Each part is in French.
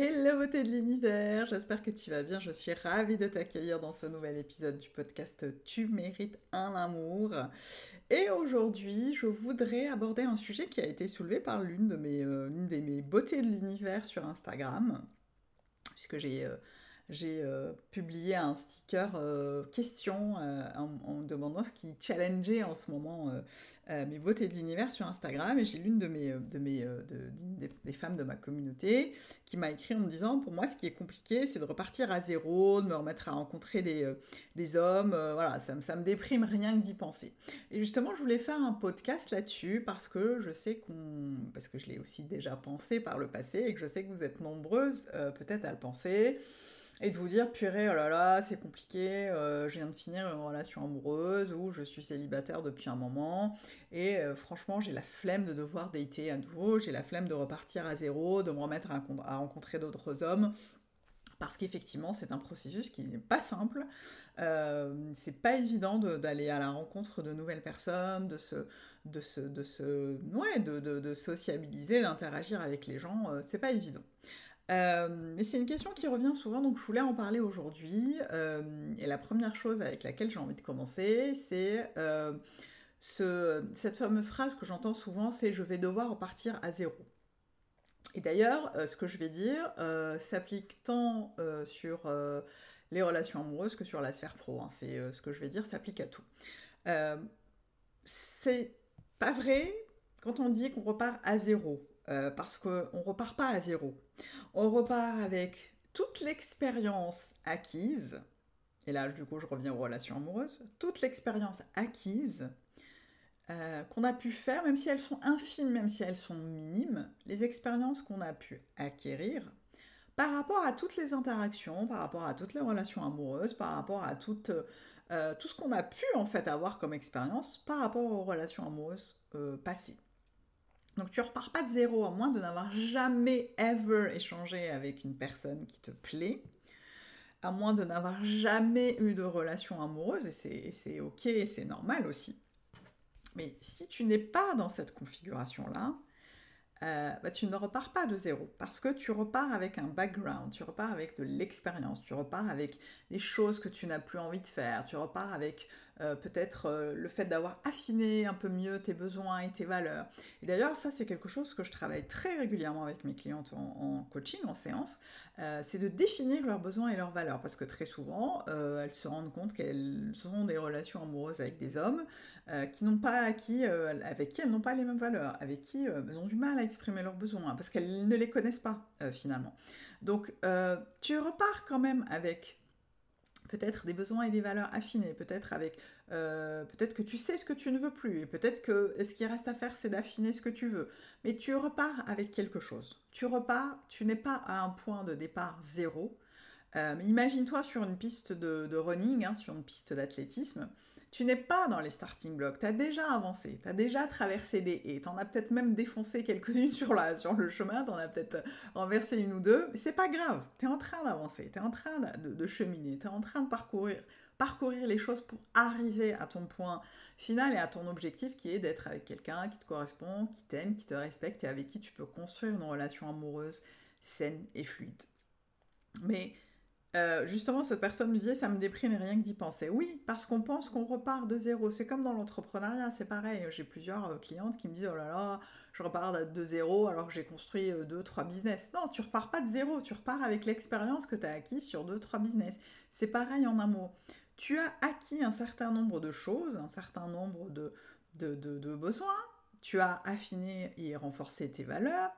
Hello beauté de l'univers, j'espère que tu vas bien, je suis ravie de t'accueillir dans ce nouvel épisode du podcast Tu mérites un amour. Et aujourd'hui, je voudrais aborder un sujet qui a été soulevé par l'une de mes, euh, beautés de l'univers sur Instagram, puisque j'ai... Euh, j'ai euh, publié un sticker euh, question euh, en, demandant ce qui challengeait en ce moment mes beautés de l'univers sur Instagram. Et j'ai l'une de mes, de mes des, femmes de ma communauté qui m'a écrit en me disant Pour moi, ce qui est compliqué, c'est de repartir à zéro, de me remettre à rencontrer des, des hommes. voilà, ça, ça me déprime rien que d'y penser. Et justement, je voulais faire un podcast là-dessus parce que je sais qu'on. Parce que je l'ai aussi déjà pensé par le passé et que je sais que vous êtes nombreuses peut-être à le penser et de vous dire purée oh là là c'est compliqué euh, je viens de finir une relation amoureuse ou je suis célibataire depuis un moment. Et euh, franchement j'ai la flemme de devoir dater à nouveau j'ai la flemme de repartir à zéro de me remettre à, rencontrer d'autres hommes. Parce qu'effectivement c'est un processus qui n'est pas simple. Euh, c'est pas évident d'aller à la rencontre de nouvelles personnes de se de se, de se ouais, de, de, de sociabiliser d'interagir avec les gens c'est pas évident euh, mais c'est une question qui revient souvent, donc je voulais en parler aujourd'hui. Euh, et la première chose avec laquelle j'ai envie de commencer, c'est euh, cette fameuse phrase que j'entends souvent, c'est je vais devoir repartir à zéro. Et d'ailleurs, ce que je vais dire s'applique tant sur les relations amoureuses que sur la sphère pro. Hein. C'est ce que je vais dire s'applique à tout. c'est pas vrai quand on dit qu'on repart à zéro. Euh, parce qu'on ne repart pas à zéro. On repart avec toute l'expérience acquise, et là du coup je reviens aux relations amoureuses, toute l'expérience acquise euh, qu'on a pu faire, même si elles sont infimes, même si elles sont minimes, les expériences qu'on a pu acquérir par rapport à toutes les interactions, par rapport à toutes les relations amoureuses, par rapport à tout, euh, tout ce qu'on a pu en fait avoir comme expérience par rapport aux relations amoureuses passées. Donc tu repars pas de zéro, à moins de n'avoir jamais, ever échangé avec une personne qui te plaît, à moins de n'avoir jamais eu de relation amoureuse, et c'est ok, c'est normal aussi. Mais si tu n'es pas dans cette configuration-là, euh, bah, tu ne repars pas de zéro parce que tu repars avec un background, tu repars avec de l'expérience, tu repars avec des choses que tu n'as plus envie de faire, tu repars avec euh, peut-être euh, le fait d'avoir affiné un peu mieux tes besoins et tes valeurs. Et d'ailleurs, ça, c'est quelque chose que je travaille très régulièrement avec mes clientes en, coaching, en séance, euh, c'est de définir leurs besoins et leurs valeurs, parce que très souvent, elles se rendent compte qu'elles ont des relations amoureuses avec des hommes qui n'ont pas avec qui elles n'ont pas les mêmes valeurs, avec qui elles ont du mal à exprimer leurs besoins, parce qu'elles ne les connaissent pas finalement. Donc, tu repars quand même avec peut-être des besoins et des valeurs affinés, peut-être avec, euh, peut-être que tu sais ce que tu ne veux plus, et peut-être que ce qui reste à faire, c'est d'affiner ce que tu veux. Mais tu repars avec quelque chose. Tu repars, tu n'es pas à un point de départ zéro. Euh, imagine-toi sur une piste de, running, hein, sur une piste d'athlétisme tu n'es pas dans les starting blocks, tu as déjà avancé, tu as déjà traversé des haies, tu en as peut-être même défoncé quelques-unes sur, le chemin, tu en as peut-être renversé une ou deux, mais c'est pas grave, tu es en train d'avancer, tu es en train de, cheminer, tu es en train de parcourir, parcourir les choses pour arriver à ton point final et à ton objectif qui est d'être avec quelqu'un qui te correspond, qui t'aime, qui te respecte et avec qui tu peux construire une relation amoureuse saine et fluide. Mais euh, justement, cette personne me disait, ça me déprime rien que d'y penser. Oui, parce qu'on pense qu'on repart de zéro. C'est comme dans l'entrepreneuriat, c'est pareil. J'ai plusieurs euh, clientes qui me disent, oh là là, je repars de zéro alors que j'ai construit euh, deux, trois business. Non, tu repars pas de zéro, tu repars avec l'expérience que tu as acquise sur deux, trois business. C'est pareil en amour. Tu as acquis un certain nombre de choses, un certain nombre de, de, de besoins. Tu as affiné et renforcé tes valeurs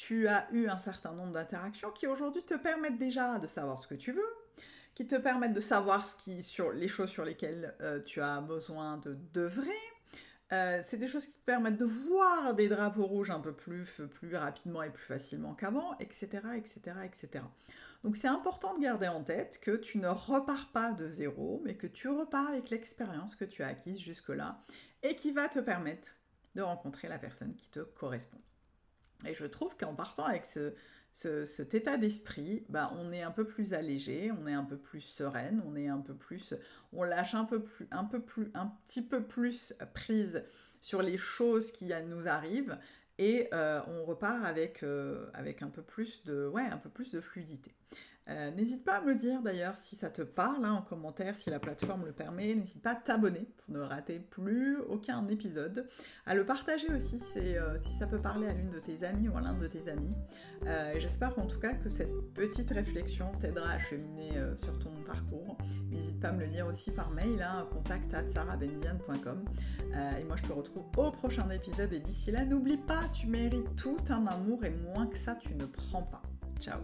tu as eu un certain nombre d'interactions qui aujourd'hui te permettent déjà de savoir ce que tu veux, qui te permettent de savoir ce sur les choses sur lesquelles euh, tu as besoin de d'œuvrer. Euh, c'est des choses qui te permettent de voir des drapeaux rouges un peu plus, plus rapidement et plus facilement qu'avant, etc., etc., etc. Donc c'est important de garder en tête que tu ne repars pas de zéro, mais que tu repars avec l'expérience que tu as acquise jusque-là et qui va te permettre de rencontrer la personne qui te correspond. Et je trouve qu'en partant avec ce, cet état d'esprit, bah, on est un peu plus allégé, on est un peu plus sereine, on est un peu plus, on lâche un peu plus, un peu plus, un petit peu plus prise sur les choses qui nous arrivent et euh, on repart avec, euh, avec un peu plus de, ouais, un peu plus de fluidité. Euh, n'hésite pas à me dire d'ailleurs si ça te parle hein, en commentaire, si la plateforme le permet. N'hésite pas à t'abonner pour ne rater plus aucun épisode. À le partager aussi euh, si ça peut parler à l'une de tes amies ou à l'un de tes amis. Euh, j'espère en tout cas que cette petite réflexion t'aidera à cheminer sur ton parcours. N'hésite pas à me le dire aussi par mail, hein, contact at et moi je te retrouve au prochain épisode. Et d'ici là, n'oublie pas, tu mérites tout un amour et moins que ça, tu ne prends pas. Ciao